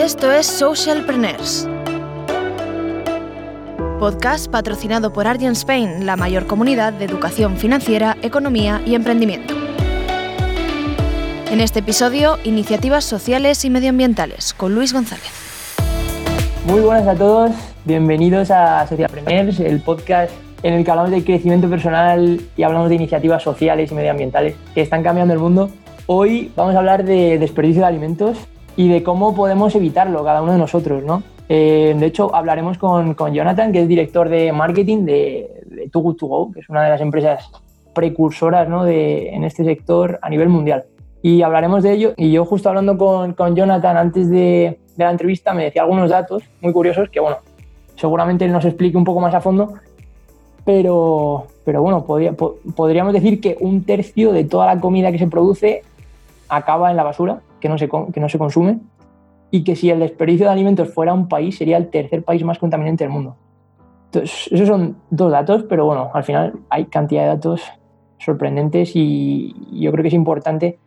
Esto es Socialpreneurs. Podcast patrocinado por Argent Spain, la mayor comunidad de educación financiera, economía y emprendimiento. En este episodio, iniciativas sociales y medioambientales con Luis González. Muy buenas a todos, bienvenidos a Socialpreneurs, el podcast en el que hablamos de crecimiento personal y hablamos de iniciativas sociales y medioambientales que están cambiando el mundo. Hoy vamos a hablar de desperdicio de alimentos y de cómo podemos evitarlo cada uno de nosotros, ¿no? Eh, de hecho, hablaremos con, con, Jonathan, que es director de marketing de, de Too Good To Go, que es una de las empresas precursoras ¿no? de, en este sector a nivel mundial. Y hablaremos de ello. Y yo justo hablando con, con Jonathan antes de, de, la entrevista me decía algunos datos muy curiosos que, bueno, seguramente él nos explique un poco más a fondo, pero, pero bueno, podría, po podríamos decir que un tercio de toda la comida que se produce acaba en la basura, que no se, que no se consume, y que si el desperdicio de alimentos fuera un país, sería el tercer país más contaminante del mundo. Entonces, esos son dos datos, pero bueno, al final hay cantidad de datos sorprendentes y yo creo que es importante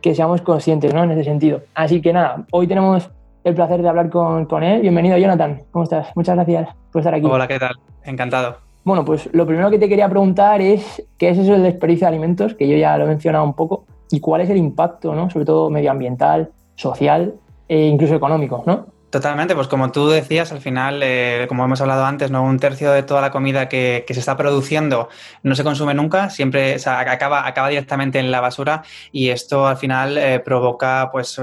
que seamos conscientes ¿no? en ese sentido. Así que nada, hoy tenemos el placer de hablar con, con él. Bienvenido, Jonathan. ¿Cómo estás? Muchas gracias por estar aquí. Hola, ¿qué tal? Encantado. Bueno, pues lo primero que te quería preguntar es qué es eso del desperdicio de alimentos, que yo ya lo he mencionado un poco, y cuál es el impacto, ¿no? sobre todo medioambiental, social e incluso económico, ¿no? Totalmente, pues como tú decías, al final, eh, como hemos hablado antes, ¿no? un tercio de toda la comida que, que se está produciendo no se consume nunca, siempre o sea, acaba, acaba directamente en la basura y esto al final eh, provoca, pues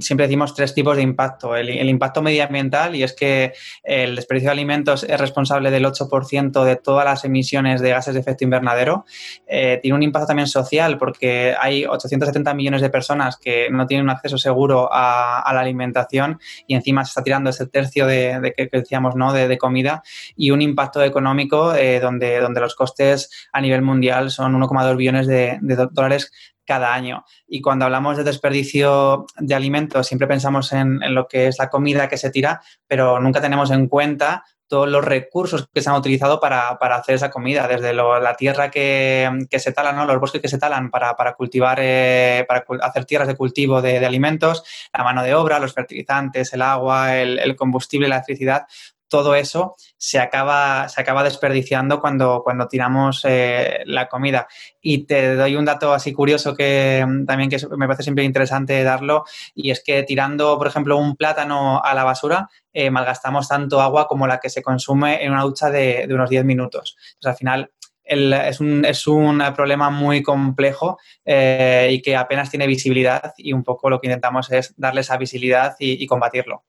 siempre decimos tres tipos de impacto. El, el, impacto medioambiental y es que el desperdicio de alimentos es responsable del 8% de todas las emisiones de gases de efecto invernadero. Eh, tiene un impacto también social porque hay 870 millones de personas que no tienen un acceso seguro a, a la alimentación y encima está tirando ese tercio de, de que decíamos, ¿no? De, comida y un impacto económico eh, donde, donde los costes a nivel mundial son 1,2 billones de, dólares cada año. Y cuando hablamos de desperdicio de alimentos, siempre pensamos en, en, lo que es la comida que se tira, pero nunca tenemos en cuenta todos los recursos que se han utilizado para, para hacer esa comida, desde la tierra que, que, se talan, ¿no? los bosques que se talan para, para cultivar, eh, para hacer tierras de cultivo de, alimentos, la mano de obra, los fertilizantes, el agua, el combustible, la electricidad, todo eso se acaba, se acaba desperdiciando cuando, cuando tiramos eh, la comida. Y te doy un dato así curioso que también que me parece siempre interesante darlo, y es que tirando, por ejemplo, un plátano a la basura, eh, malgastamos tanto agua como la que se consume en una ducha de, unos 10 minutos. Entonces, al final, es, un, es, un, problema muy complejo eh, y que apenas tiene visibilidad y un poco lo que intentamos es darle esa visibilidad y combatirlo.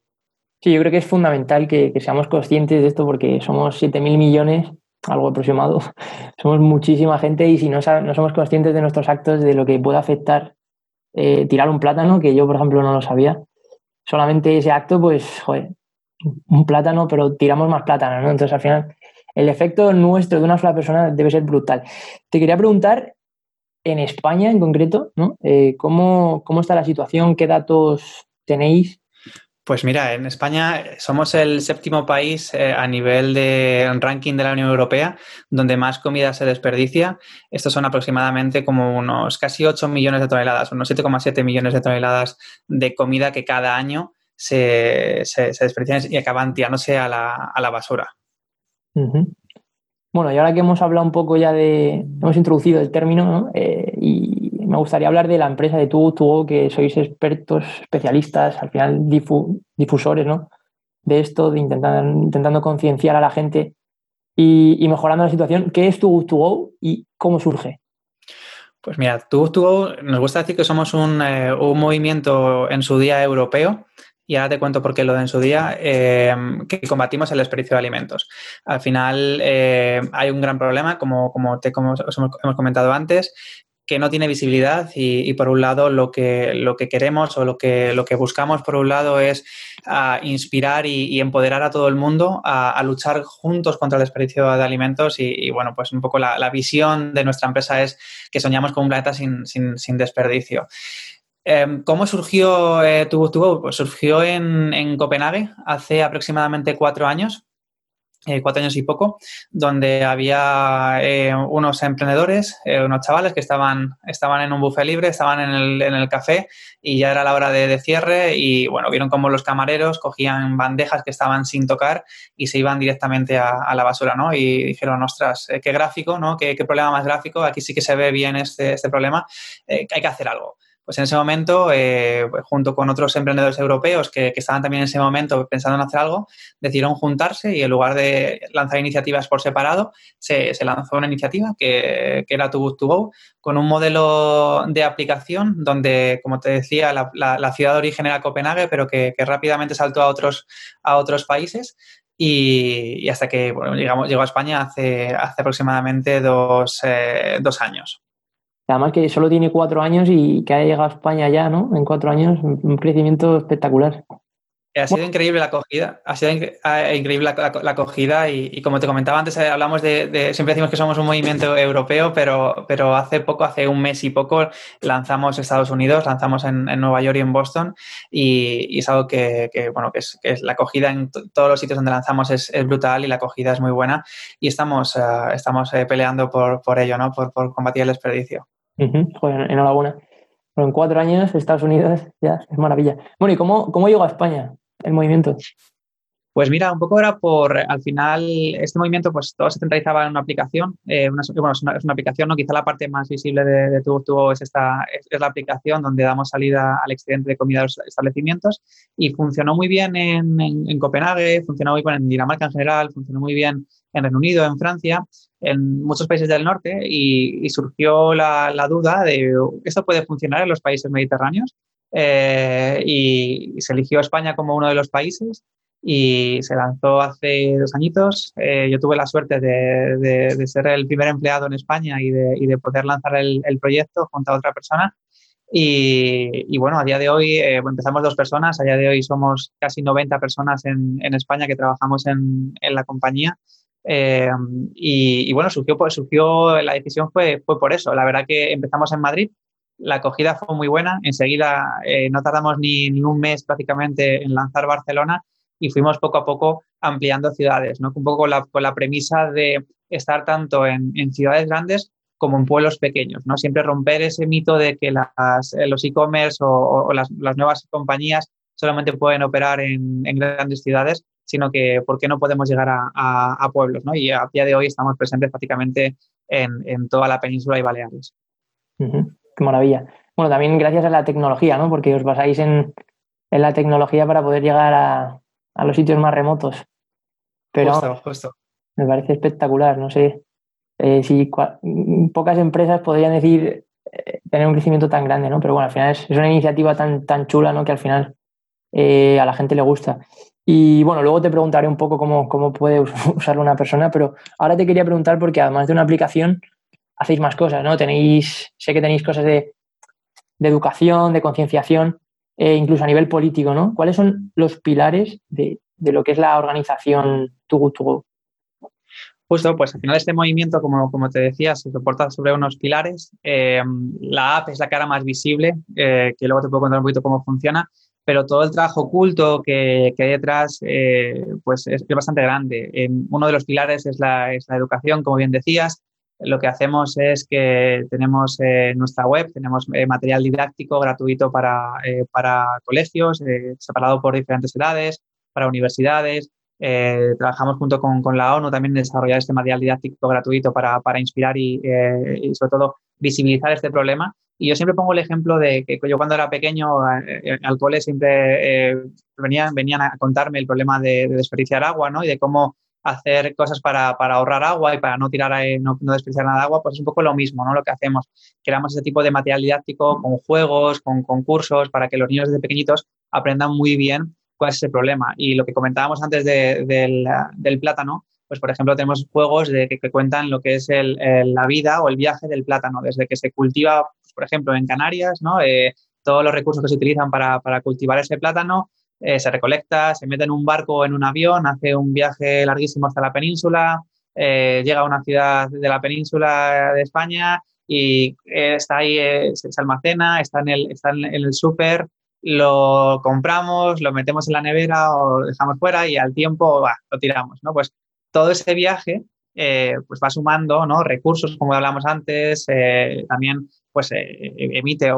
Sí, yo creo que es fundamental que, que seamos conscientes de esto porque somos 7.000 millones, algo aproximado, somos muchísima gente y si no, no, somos conscientes de nuestros actos, de lo que puede afectar eh, tirar un plátano, que yo, por ejemplo, no lo sabía, solamente ese acto, pues, joder, un plátano, pero tiramos más plátano, ¿no? Entonces, al final, el efecto nuestro de una sola persona debe ser brutal. Te quería preguntar, en España en concreto, ¿no? Eh, ¿cómo, ¿Cómo está la situación? ¿Qué datos tenéis? Pues mira, en España somos el séptimo país eh, a nivel de ranking de la Unión Europea donde más comida se desperdicia. Estos son aproximadamente como unos casi 8 millones de toneladas, unos 7,7 millones de toneladas de comida que cada año se, se, desperdician y acaban tirándose a la, a la basura. Bueno, y ahora que hemos hablado un poco ya de, hemos introducido el término, ¿no? eh, y me gustaría hablar de la empresa de Tugo Tugo, que sois expertos, especialistas, al final difu difusores, ¿no? De esto, de intentar, intentando concienciar a la gente y, mejorando la situación. ¿Qué es Tugo Tugo y cómo surge? Pues mira, Tugo Tugo nos gusta decir que somos un, eh, un movimiento en su día europeo y ahora te cuento por qué lo de en su día, eh, que combatimos el desperdicio de alimentos. Al final eh, hay un gran problema, como, como, te, como hemos comentado antes, que no tiene visibilidad y, por un lado lo que, lo que queremos o lo que, lo que buscamos por un lado es uh, inspirar y, empoderar a todo el mundo a, luchar juntos contra el desperdicio de alimentos y, bueno, pues un poco la, visión de nuestra empresa es que soñamos con un planeta sin, sin, desperdicio. Eh, ¿Cómo surgió eh, tu, tu surgió en, en, Copenhague hace aproximadamente cuatro años. Eh, cuatro años y poco, donde había eh, unos emprendedores, eh, unos chavales que estaban, estaban en un buffet libre, estaban en el, en el café y ya era la hora de, cierre y bueno, vieron como los camareros cogían bandejas que estaban sin tocar y se iban directamente a, la basura, ¿no? Y dijeron, ostras, qué gráfico, ¿no? Qué, qué, problema más gráfico, aquí sí que se ve bien este, este problema, hay que hacer algo pues en ese momento, eh, pues junto con otros emprendedores europeos que, estaban también en ese momento pensando en hacer algo, decidieron juntarse y en lugar de lanzar iniciativas por separado, se, lanzó una iniciativa que, era Too to Go, con un modelo de aplicación donde, como te decía, la, ciudad de origen era Copenhague, pero que, rápidamente saltó a otros, a otros países. Y, hasta que llegamos, llegó a España hace, hace aproximadamente dos, eh, dos años. Además que solo tiene cuatro años y que ha llegado a España ya, ¿no? En cuatro años, un crecimiento espectacular. Ha sido increíble la acogida, ha sido increíble la, acogida y, como te comentaba antes, eh, hablamos de, siempre decimos que somos un movimiento europeo, pero, pero hace poco, hace un mes y poco, lanzamos Estados Unidos, lanzamos en, Nueva York y en Boston y, es algo que, bueno, que es, que la acogida en todos los sitios donde lanzamos es, brutal y la acogida es muy buena y estamos, eh, estamos eh, peleando por, por ello, ¿no? Por, por combatir el desperdicio. Enhorabuena. Bueno, en cuatro años, Estados Unidos, ya, es maravilla. Bueno, ¿y cómo, cómo llegó a España? el movimiento? Pues mira, un poco era por, al final, este movimiento, pues todo se centralizaba en una aplicación. Eh, una, bueno, es una, aplicación, ¿no? Quizá la parte más visible de, de Tubo es, esta, es, la aplicación donde damos salida al excedente de comida de los establecimientos y funcionó muy bien en, en, Copenhague, funcionó muy bien en Dinamarca en general, funcionó muy bien en Reino Unido, en Francia, en muchos países del norte y, surgió la, la duda de, ¿esto puede funcionar en los países mediterráneos? Eh, y se eligió España como uno de los países y se lanzó hace dos añitos. Eh, yo tuve la suerte de, de, ser el primer empleado en España y de, y de poder lanzar el, el, proyecto junto a otra persona. Y, y bueno, a día de hoy eh, empezamos dos personas, a día de hoy somos casi 90 personas en, en España que trabajamos en, en la compañía. y, y, bueno, surgió, pues, surgió, la decisión fue, fue por eso. La verdad que empezamos en Madrid, la acogida fue muy buena. Enseguida eh, no tardamos ni, un mes prácticamente en lanzar Barcelona y fuimos poco a poco ampliando ciudades, ¿no? un poco con la, premisa de estar tanto en, ciudades grandes como en pueblos pequeños. ¿no? Siempre romper ese mito de que las, eh, los e-commerce o, las, nuevas compañías solamente pueden operar en, grandes ciudades, sino que por qué no podemos llegar a, pueblos. ¿no? Y a día de hoy estamos presentes prácticamente en, toda la península y Baleares. Qué maravilla. Bueno, también gracias a la tecnología, ¿no? Porque os basáis en, la tecnología para poder llegar a, los sitios más remotos. Pero me parece espectacular, no sé. Eh, si pocas empresas podrían decir eh, tener un crecimiento tan grande, ¿no? Pero bueno, al final es, una iniciativa tan, tan chula, ¿no? Que al final eh, a la gente le gusta. Y bueno, luego te preguntaré un poco cómo, cómo puede usarlo una persona, pero ahora te quería preguntar porque además de una aplicación, hacéis más cosas, ¿no? Tenéis, sé que tenéis cosas de, educación, de concienciación, e incluso a nivel político, ¿no? ¿Cuáles son los pilares de, lo que es la organización Too Good To Go? Justo, pues al final este movimiento, como, como te decía, se soporta sobre unos pilares. Eh, la app es la cara más visible, eh, que luego te puedo contar un poquito cómo funciona, pero todo el trabajo oculto que, hay detrás eh, pues es, bastante grande. uno de los pilares es la, es la educación, como bien decías, lo que hacemos es que tenemos eh, nuestra web, tenemos eh, material didáctico gratuito para, eh, para colegios, separado por diferentes edades, para universidades. trabajamos junto con, con, la ONU también en desarrollar este material didáctico gratuito para, para inspirar y, y, sobre todo, visibilizar este problema. Y yo siempre pongo el ejemplo de que yo cuando era pequeño al cole siempre venían, venían a contarme el problema de, de desperdiciar agua ¿no? y de cómo hacer cosas para, para, ahorrar agua y para no tirar, no, no, desperdiciar nada de agua, pues es un poco lo mismo, ¿no? Lo que hacemos. Creamos ese tipo de material didáctico con juegos, con concursos, para que los niños desde pequeñitos aprendan muy bien cuál es ese problema. Y lo que comentábamos antes de, del, del, plátano, pues por ejemplo tenemos juegos de, que, cuentan lo que es el, la vida o el viaje del plátano, desde que se cultiva, pues, por ejemplo, en Canarias, ¿no? Eh, todos los recursos que se utilizan para, para cultivar ese plátano, eh, se recolecta, se mete en un barco en un avión, hace un viaje larguísimo hasta la península, eh, llega a una ciudad de la península de España y eh, está ahí, se, almacena, está en el, está en el súper, lo compramos, lo metemos en la nevera o lo dejamos fuera y al tiempo lo tiramos, ¿no? Pues todo ese viaje pues va sumando ¿no? recursos, como hablamos antes, también pues emite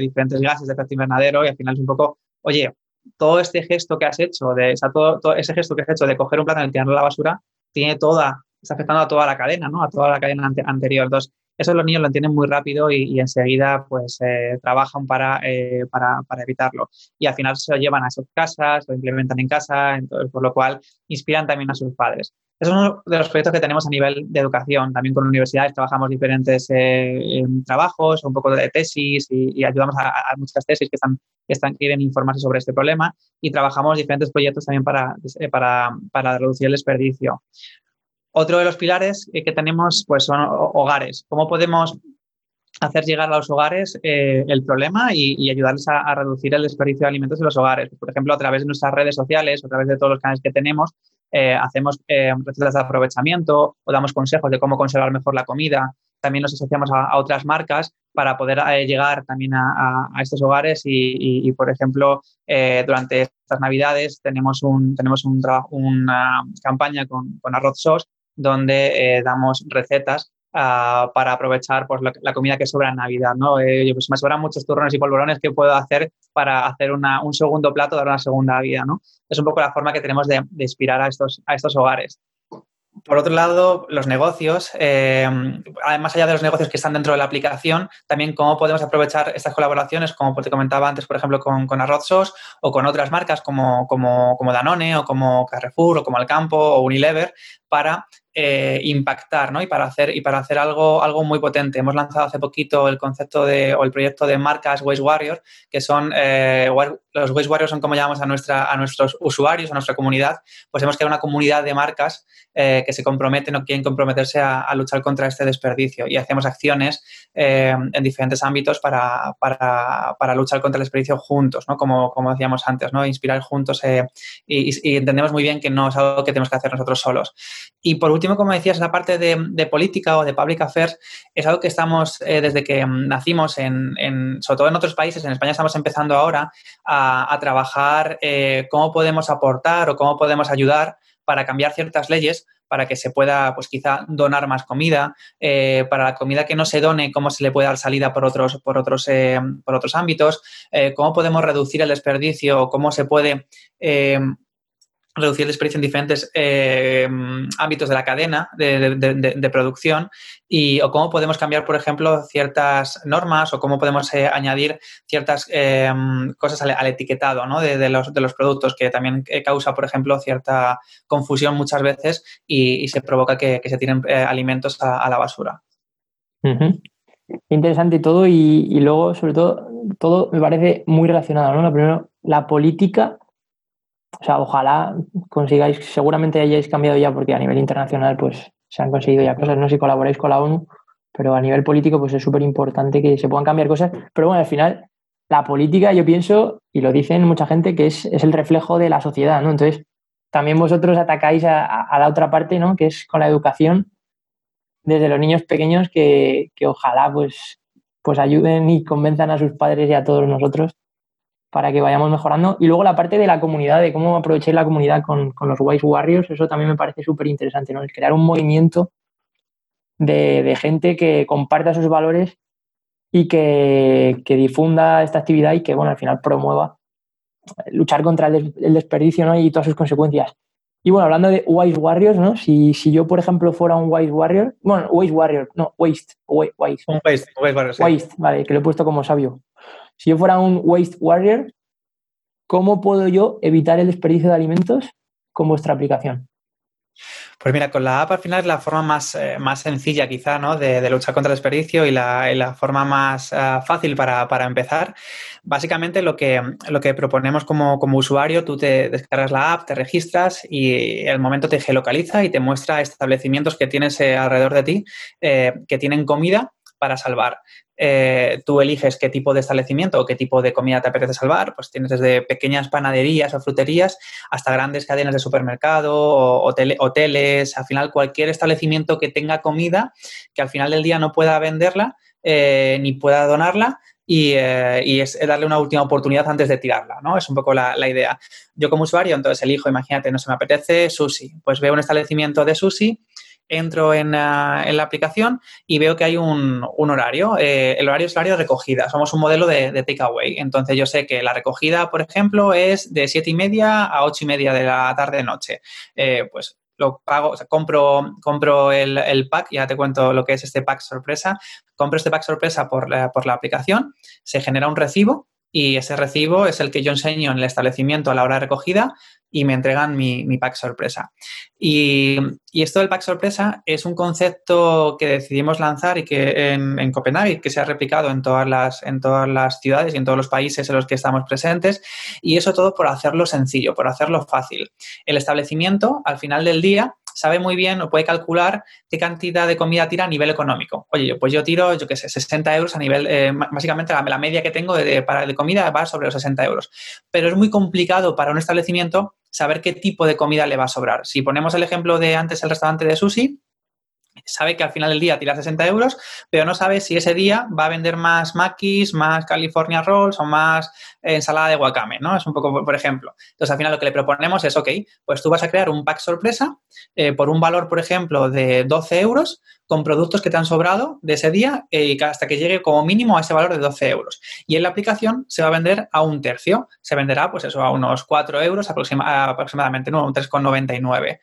diferentes gases de efecto invernadero y al final es un poco, oye, todo este gesto que has hecho, de, todo, ese gesto que has hecho de coger un plato y tirarlo a la basura, tiene toda, está afectando a toda la cadena, ¿no? A toda la cadena anterior. Entonces, eso los niños lo entienden muy rápido y, enseguida pues eh, trabajan eh, para, para, evitarlo. Y al final se lo llevan a sus casas, lo implementan en casa, entonces, por lo cual inspiran también a sus padres. Es uno de los proyectos que tenemos a nivel de educación. También con universidades trabajamos diferentes eh, trabajos, un poco de tesis y, ayudamos a, muchas tesis que están, que están quieren informarse sobre este problema y trabajamos diferentes proyectos también para, para, para reducir el desperdicio. Otro de los pilares que tenemos pues, son hogares. ¿Cómo podemos hacer llegar a los hogares eh, el problema y, ayudarles a, reducir el desperdicio de alimentos en los hogares? Por ejemplo, a través de nuestras redes sociales, a través de todos los canales que tenemos, eh, hacemos eh, recetas de aprovechamiento o damos consejos de cómo conservar mejor la comida. También nos asociamos a, otras marcas para poder llegar también a, estos hogares y, por ejemplo, durante estas navidades tenemos, un, tenemos un, una campaña con, con Arroz Sos donde eh, damos recetas ah, para aprovechar pues, la, comida que sobra en Navidad. ¿no? Eh, pues, me sobran muchos turrones y polvorones que puedo hacer para hacer un segundo plato, dar una segunda vida. ¿no? Es un poco la forma que tenemos de, inspirar a estos, a estos hogares. Por otro lado, los negocios, eh, más allá de los negocios que están dentro de la aplicación, también cómo podemos aprovechar estas colaboraciones, como te comentaba antes, por ejemplo, con, con Arroz o con otras marcas como, como, como Danone o como Carrefour o como Alcampo o Unilever, para eh, impactar ¿no? y para hacer, y para hacer algo, algo muy potente. Hemos lanzado hace poquito el concepto de, o el proyecto de marcas Waste Warrior, que son eh, los Waste Warriors son como llamamos a, nuestra, a nuestros usuarios, a nuestra comunidad, pues hemos creado una comunidad de marcas eh, que se comprometen o quieren comprometerse a, luchar contra este desperdicio y hacemos acciones en diferentes ámbitos para, para, para, luchar contra el desperdicio juntos, ¿no? como, como decíamos antes, ¿no? inspirar juntos y, y entendemos muy bien que no es algo que tenemos que hacer nosotros solos. Y por último, como decías, la parte de, política o de public affairs es algo que estamos eh, desde que nacimos, en, sobre todo en otros países, en España estamos empezando ahora a, trabajar eh, cómo podemos aportar o cómo podemos ayudar para cambiar ciertas leyes para que se pueda, pues quizá, donar más comida, eh, para la comida que no se done, cómo se le puede dar salida por otros, por otros, por otros ámbitos, cómo podemos reducir el desperdicio, cómo se puede reducir el desperdicio en diferentes eh, ámbitos de la cadena de, producción y o cómo podemos cambiar, por ejemplo, ciertas normas o cómo podemos eh, añadir ciertas eh, cosas al, etiquetado ¿no? de, los, de los productos que también causa, por ejemplo, cierta confusión muchas veces y, se provoca que, se tiren alimentos a, la basura. Interesante todo y, y, luego, sobre todo, todo me parece muy relacionado. ¿no? Lo primero, la política o sea, ojalá consigáis, seguramente hayáis cambiado ya porque a nivel internacional pues se han conseguido ya cosas, no si colaboráis con la ONU, pero a nivel político pues es súper importante que se puedan cambiar cosas, pero bueno, al final la política yo pienso, y lo dicen mucha gente, que es, el reflejo de la sociedad, ¿no? Entonces, también vosotros atacáis a, la otra parte, ¿no? Que es con la educación desde los niños pequeños que, que ojalá pues, pues ayuden y convenzan a sus padres y a todos nosotros para que vayamos mejorando. Y luego la parte de la comunidad, de cómo aprovechar la comunidad con, los Wise Warriors, eso también me parece súper interesante, ¿no? El crear un movimiento de, gente que comparta sus valores y que, difunda esta actividad y que, bueno, al final promueva luchar contra el, desperdicio ¿no? y todas sus consecuencias. Y bueno, hablando de Wise Warriors, ¿no? Si, si yo, por ejemplo, fuera un Wise Warrior, bueno, Wise Warrior, no, Waste, Waste. Un Waste, Waste Warrior, Waste, vale, que lo he puesto como sabio. Si yo fuera un waste warrior, ¿cómo puedo yo evitar el desperdicio de alimentos con vuestra aplicación? Pues mira, con la app al final es la forma más, eh, más sencilla quizá ¿no? de, luchar contra el desperdicio y la, forma más eh, fácil para, empezar. Básicamente lo que, lo que proponemos como, usuario, tú te descargas la app, te registras y el momento te geolocaliza y te muestra establecimientos que tienes eh, alrededor de ti que tienen comida para salvar. Eh, tú eliges qué tipo de establecimiento o qué tipo de comida te apetece salvar, pues tienes desde pequeñas panaderías o fruterías hasta grandes cadenas de supermercado o hoteles, al final cualquier establecimiento que tenga comida que al final del día no pueda venderla eh, ni pueda donarla y, es darle una última oportunidad antes de tirarla, ¿no? Es un poco la, la idea. Yo como usuario, entonces elijo, imagínate, no se me apetece sushi, pues veo un establecimiento de sushi entro en, la aplicación y veo que hay un, horario. Eh, el horario es horario de recogida. Somos un modelo de, takeaway. Entonces yo sé que la recogida, por ejemplo, es de 7 y media a 8 y media de la tarde-noche. Eh, pues lo pago, compro, compro el, pack, ya te cuento lo que es este pack sorpresa. Compro este pack sorpresa por por la aplicación, se genera un recibo y ese recibo es el que yo enseño en el establecimiento a la hora de recogida y me entregan mi, pack sorpresa. Y, esto del pack sorpresa es un concepto que decidimos lanzar y que en, Copenhague, que se ha replicado en todas, las, en todas las ciudades y en todos los países en los que estamos presentes, y eso todo por hacerlo sencillo, por hacerlo fácil. El establecimiento, al final del día, sabe muy bien o puede calcular qué cantidad de comida tira a nivel económico. Oye, pues yo tiro, yo qué sé, 60 euros a nivel, eh, básicamente la, media que tengo de, para, de comida va sobre los 60 euros. Pero es muy complicado para un establecimiento saber qué tipo de comida le va a sobrar. Si ponemos el ejemplo de antes el restaurante de sushi, sabe que al final del día tira 60 euros, pero no sabe si ese día va a vender más maquis, más California Rolls o más ensalada de wakame, ¿no? Es un poco, por ejemplo. Entonces, al final lo que le proponemos es, ok, pues tú vas a crear un pack sorpresa eh, por un valor, por ejemplo, de 12 euros con productos que te han sobrado de ese día eh, hasta que llegue como mínimo a ese valor de 12 euros. Y en la aplicación se va a vender a un tercio. Se venderá, pues eso, a unos 4 euros aproximadamente, ¿no? Un 3,99.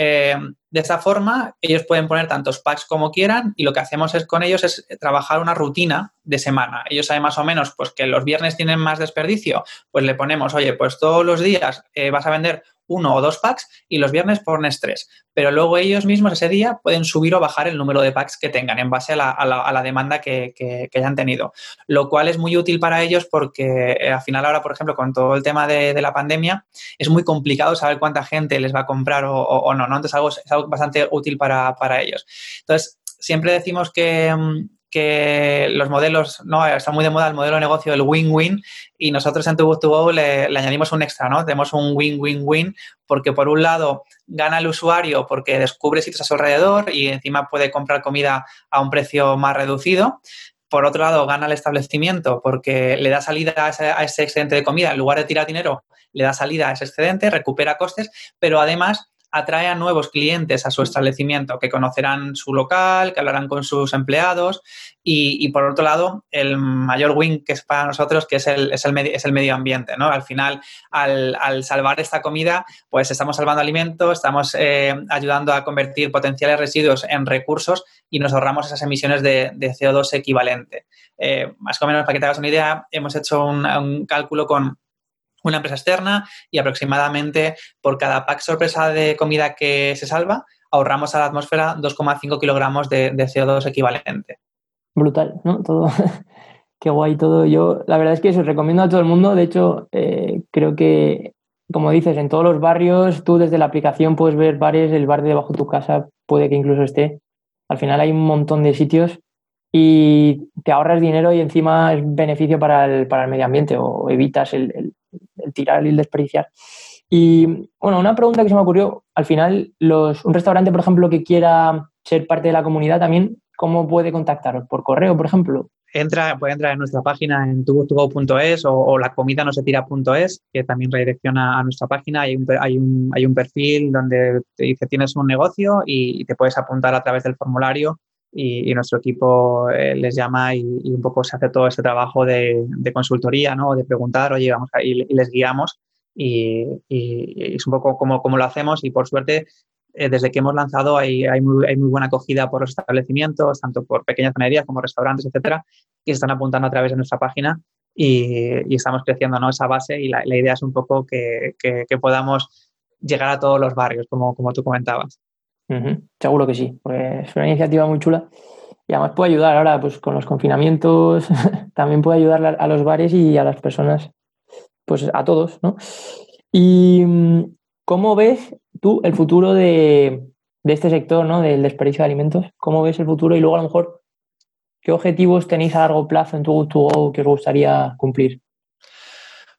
Eh, de esta forma, ellos pueden poner tantos packs como quieran y lo que hacemos es con ellos es trabajar una rutina de semana. Ellos saben más o menos pues, que los viernes tienen más desperdicio, pues le ponemos, oye, pues todos los días eh, vas a vender uno o dos packs y los viernes pones tres. Pero luego ellos mismos ese día pueden subir o bajar el número de packs que tengan en base a la, demanda que, que, hayan tenido. Lo cual es muy útil para ellos porque eh, al final ahora, por ejemplo, con todo el tema de, la pandemia, es muy complicado saber cuánta gente les va a comprar o, no, ¿no? Entonces algo, es algo bastante útil para, para ellos. Entonces, siempre decimos que, mm, que los modelos, ¿no? Está muy de moda el modelo de negocio del win-win y nosotros en Tu le, le, añadimos un extra, ¿no? Tenemos un win-win-win porque por un lado gana el usuario porque descubre sitios a su alrededor y encima puede comprar comida a un precio más reducido. Por otro lado, gana el establecimiento porque le da salida a ese, a ese excedente de comida. En lugar de tirar dinero, le da salida a ese excedente, recupera costes, pero además atrae a nuevos clientes a su establecimiento que conocerán su local, que hablarán con sus empleados y, por otro lado, el mayor win que es para nosotros, que es el, es el, es el medio ambiente. ¿no? Al final, al, salvar esta comida, pues estamos salvando alimentos, estamos eh, ayudando a convertir potenciales residuos en recursos y nos ahorramos esas emisiones de, CO2 equivalente. Eh, más o menos, para que te hagas una idea, hemos hecho un cálculo con una empresa externa y aproximadamente por cada pack sorpresa de comida que se salva, ahorramos a la atmósfera 2,5 kilogramos de, CO2 equivalente. Brutal, ¿no? Todo. Qué guay todo. Yo, la verdad es que eso recomiendo a todo el mundo. De hecho, eh, creo que, como dices, en todos los barrios, tú desde la aplicación puedes ver bares, el bar de debajo de tu casa puede que incluso esté. Al final hay un montón de sitios y te ahorras dinero y encima es beneficio para el, para el medio ambiente o evitas el, el tirar y desperdiciar. Y bueno, una pregunta que se me ocurrió, al final, los, un restaurante, por ejemplo, que quiera ser parte de la comunidad también, ¿cómo puede contactaros? ¿Por correo, por ejemplo? Entra, puede entrar en nuestra página en tubo2go.es o, o la comida no se tira.es, que también redirecciona a nuestra página. Hay un, hay, un, hay un perfil donde dice tienes un negocio y te puedes apuntar a través del formulario y, nuestro equipo eh, les llama y, un poco se hace todo ese trabajo de, consultoría, ¿no? De preguntar, oye, vamos, a, y, les guiamos y, es un poco como, como lo hacemos y por suerte eh, desde que hemos lanzado hay, hay, muy, hay, muy, buena acogida por los establecimientos, tanto por pequeñas panaderías como restaurantes, etcétera, que se están apuntando a través de nuestra página y, estamos creciendo ¿no? esa base y la, la idea es un poco que, que, que, podamos llegar a todos los barrios, como, como tú comentabas. Seguro que sí, pues es una iniciativa muy chula y además puede ayudar ahora pues con los confinamientos, también puede ayudar a los bares y a las personas, pues a todos, ¿no? Y mm, ¿cómo ves tú el futuro de, este sector, ¿no? Del desperdicio de alimentos, ¿cómo ves el futuro? Y luego a lo mejor, ¿qué objetivos tenéis a largo plazo en tu Go que os gustaría cumplir?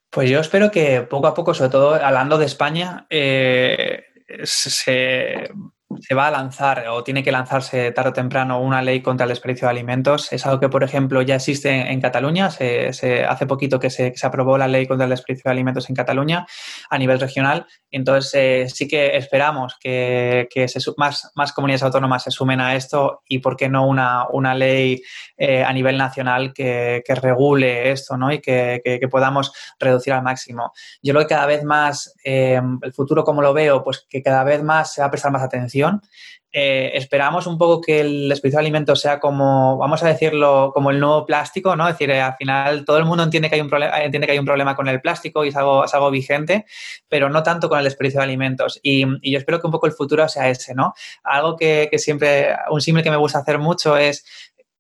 Pues yo espero que poco a poco, sobre todo hablando de España, eh, se, se va a lanzar o tiene que lanzarse tarde o temprano una ley contra el desperdicio de alimentos. Es algo que, por ejemplo, ya existe en Cataluña. Se, hace poquito que se, aprobó la ley contra el desperdicio de alimentos en Cataluña a nivel regional. Entonces, eh, sí que esperamos que, más, más, comunidades autónomas se sumen a esto y, ¿por qué no, una, una ley eh, a nivel nacional que, regule esto ¿no? y que, podamos reducir al máximo. Yo creo que cada vez más, eh, el futuro como lo veo, pues que cada vez más se va a prestar más atención. Eh, esperamos un poco que el desperdicio de alimentos sea como, vamos a decirlo, como el nuevo plástico, ¿no? Es decir, al final todo el mundo entiende que hay un, problema, entiende que hay un problema con el plástico y es algo, es algo vigente, pero no tanto con el desperdicio de alimentos. Y, yo espero que un poco el futuro sea ese, ¿no? Algo que, que siempre, un símil que me gusta hacer mucho es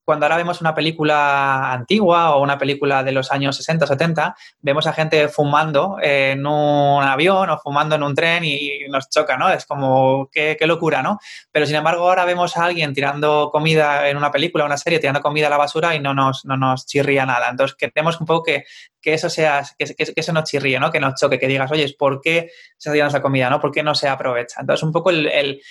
cuando ahora vemos una película antigua o una película de los años 60 o 70, vemos a gente fumando en un avión o fumando en un tren y nos choca, ¿no? Es como, qué, locura, ¿no? Pero sin embargo, ahora vemos a alguien tirando comida en una película, una serie, tirando comida a la basura y no nos, no nos chirría nada. Entonces, queremos un poco que, eso sea, que, que, eso nos chirríe, ¿no? Que nos choque, que digas, oye, ¿por qué se está tirando esa comida, ¿no? ¿Por qué no se aprovecha? Entonces, un poco el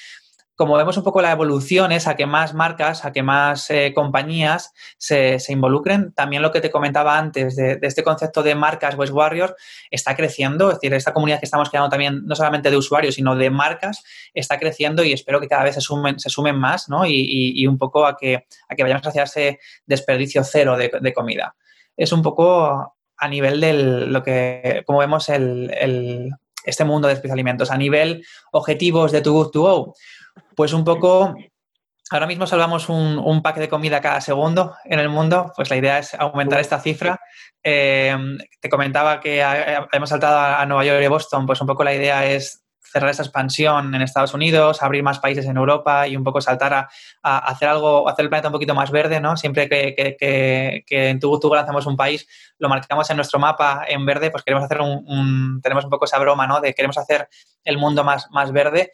como vemos un poco la evolución es a que más marcas, a que más eh, compañías se, involucren. También lo que te comentaba antes de, este concepto de marcas West Warriors está creciendo. Es decir, esta comunidad que estamos creando también, no solamente de usuarios, sino de marcas, está creciendo y espero que cada vez se sumen, se sumen más ¿no? y, un poco a que, a que vayamos hacia ese desperdicio cero de, comida. Es un poco a nivel de lo que, como vemos este mundo de alimentos, a nivel objetivos de Too Good To Go pues un poco, ahora mismo salvamos un, un pack de comida cada segundo en el mundo, pues la idea es aumentar esta cifra. Eh, te comentaba que hemos saltado a Nueva York y Boston, pues un poco la idea es cerrar esa expansión en Estados Unidos, abrir más países en Europa y un poco saltar a, hacer algo, hacer el planeta un poquito más verde, ¿no? Siempre que, en Tugu lanzamos un país, lo marcamos en nuestro mapa en verde, pues queremos hacer un, tenemos un poco esa broma, ¿no? De queremos hacer el mundo más, más verde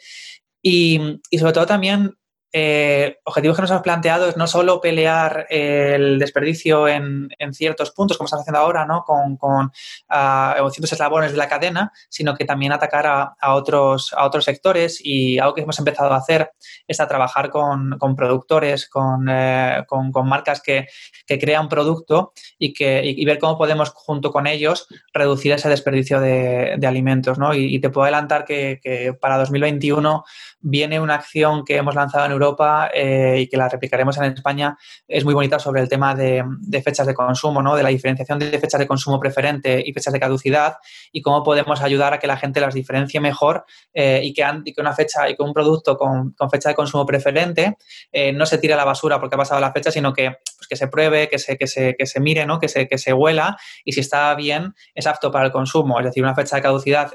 y, y sobre todo también eh, objetivos que nos hemos planteado es no solo pelear el desperdicio en, ciertos puntos, como estamos haciendo ahora, ¿no? con, con uh, ciertos eslabones de la cadena, sino que también atacar a, otros, a otros sectores y algo que hemos empezado a hacer es a trabajar con, productores, eh, con, con, marcas que, que, crean producto y, que, y, ver cómo podemos junto con ellos reducir ese desperdicio de, alimentos. ¿no? Y, te puedo adelantar que, que para 2021 viene una acción que hemos lanzado en Europa eh, y que la replicaremos en España, es muy bonita sobre el tema de, fechas de consumo, ¿no? de la diferenciación de fechas de consumo preferente y fechas de caducidad y cómo podemos ayudar a que la gente las diferencie mejor eh, y, que, que, una fecha y que un producto con, fecha de consumo preferente eh, no se tire a la basura porque ha pasado la fecha, sino que, pues, que se pruebe, que se, que se, que se mire, ¿no? que, se, que se huela y si está bien es apto para el consumo. Es decir, una fecha de caducidad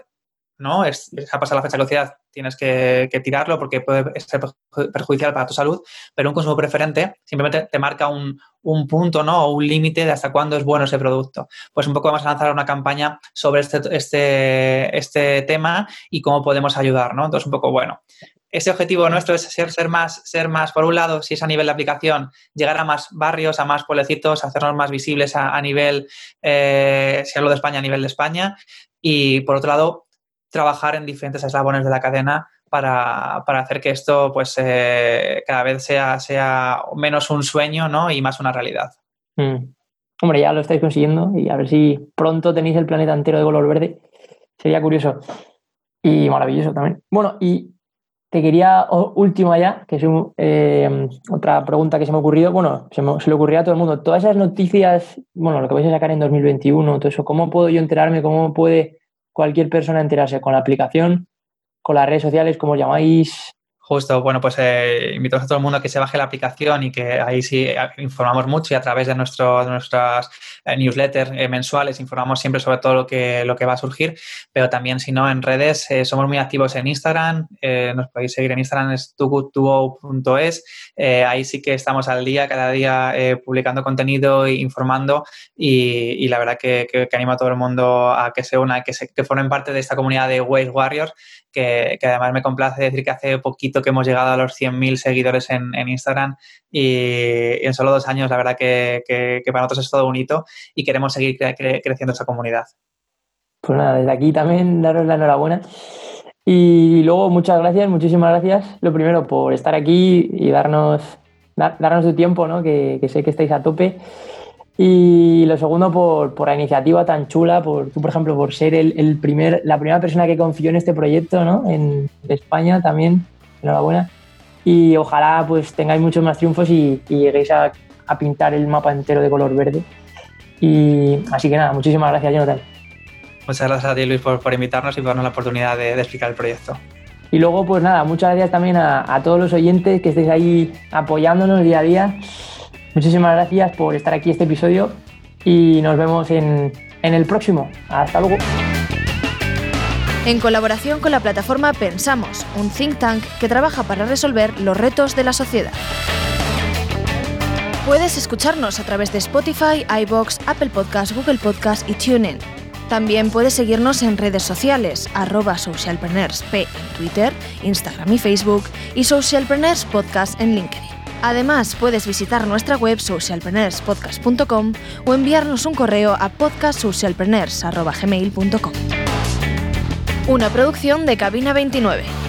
¿no? Es, ha pasado la fecha de velocidad, tienes que, tirarlo porque puede ser perjudicial para tu salud, pero un consumo preferente simplemente te marca un, punto, ¿no? O un límite de hasta cuándo es bueno ese producto. Pues un poco vamos a lanzar una campaña sobre este, este, este tema y cómo podemos ayudar, ¿no? Entonces, un poco, bueno, ese objetivo nuestro es ser, ser, más, ser más, por un lado, si es a nivel de aplicación, llegar a más barrios, a más pueblecitos, hacernos más visibles a, nivel, eh, si hablo de España, a nivel de España. Y por otro lado, trabajar en diferentes eslabones de la cadena para, hacer que esto pues eh, cada vez sea, sea menos un sueño ¿no? y más una realidad. Mm. Hombre, ya lo estáis consiguiendo y a ver si pronto tenéis el planeta entero de color verde. Sería curioso y maravilloso también. Bueno, y te quería, último ya, que es eh, otra pregunta que se me ha ocurrido. Bueno, se, me, le ocurría a todo el mundo. Todas esas noticias, bueno, lo que vais a sacar en 2021, todo eso, ¿cómo puedo yo enterarme? ¿Cómo puede cualquier persona enterarse con la aplicación, con las redes sociales, como llamáis, Justo, bueno, pues eh, invitamos a todo el mundo a que se baje la aplicación y que ahí sí eh, informamos mucho y a través de, nuestro, nuestras eh, newsletters mensuales informamos siempre sobre todo lo que, lo que va a surgir, pero también si no en redes somos muy activos en Instagram, nos podéis seguir en Instagram es togoodtogo.es, ahí sí que estamos al día, cada día publicando contenido e informando y, la verdad que, que, animo a todo el mundo a que se una, que, se, que formen parte de esta comunidad de Waste Warriors que, además me complace decir que hace poquito que hemos llegado a los 100.000 seguidores en, Instagram y, en solo dos años la verdad que, para nosotros es todo un hito y queremos seguir creciendo esa comunidad. Pues nada, desde aquí también daros la enhorabuena. Y luego, muchas gracias, muchísimas gracias. Lo primero, por estar aquí y darnos, darnos tu tiempo, ¿no? que, sé que estáis a tope. Y lo segundo, por, por, la iniciativa tan chula, por tú, por ejemplo, por ser el, primer, la primera persona que confió en este proyecto ¿no? en España también. Enhorabuena. Y ojalá pues tengáis muchos más triunfos y, lleguéis a, a, pintar el mapa entero de color verde. Y así que nada, muchísimas gracias, Jonathan. Muchas gracias a ti, Luis, por, por invitarnos y por darnos la oportunidad de, explicar el proyecto. Y luego, pues nada, muchas gracias también a, a todos los oyentes que estéis ahí apoyándonos día a día. Muchísimas gracias por estar aquí este episodio y nos vemos en, en el próximo. Hasta luego. En colaboración con la plataforma Pensamos, un think tank que trabaja para resolver los retos de la sociedad. Puedes escucharnos a través de Spotify, iBox, Apple Podcasts, Google Podcasts y TuneIn. También puedes seguirnos en redes sociales, arroba socialpreneursp en Twitter, Instagram y Facebook y Socialpreneurs Podcast en LinkedIn. Además, puedes visitar nuestra web socialpreneurspodcast.com o enviarnos un correo a podcastsocialpreneurs.gmail.com. Una producción de Cabina 29.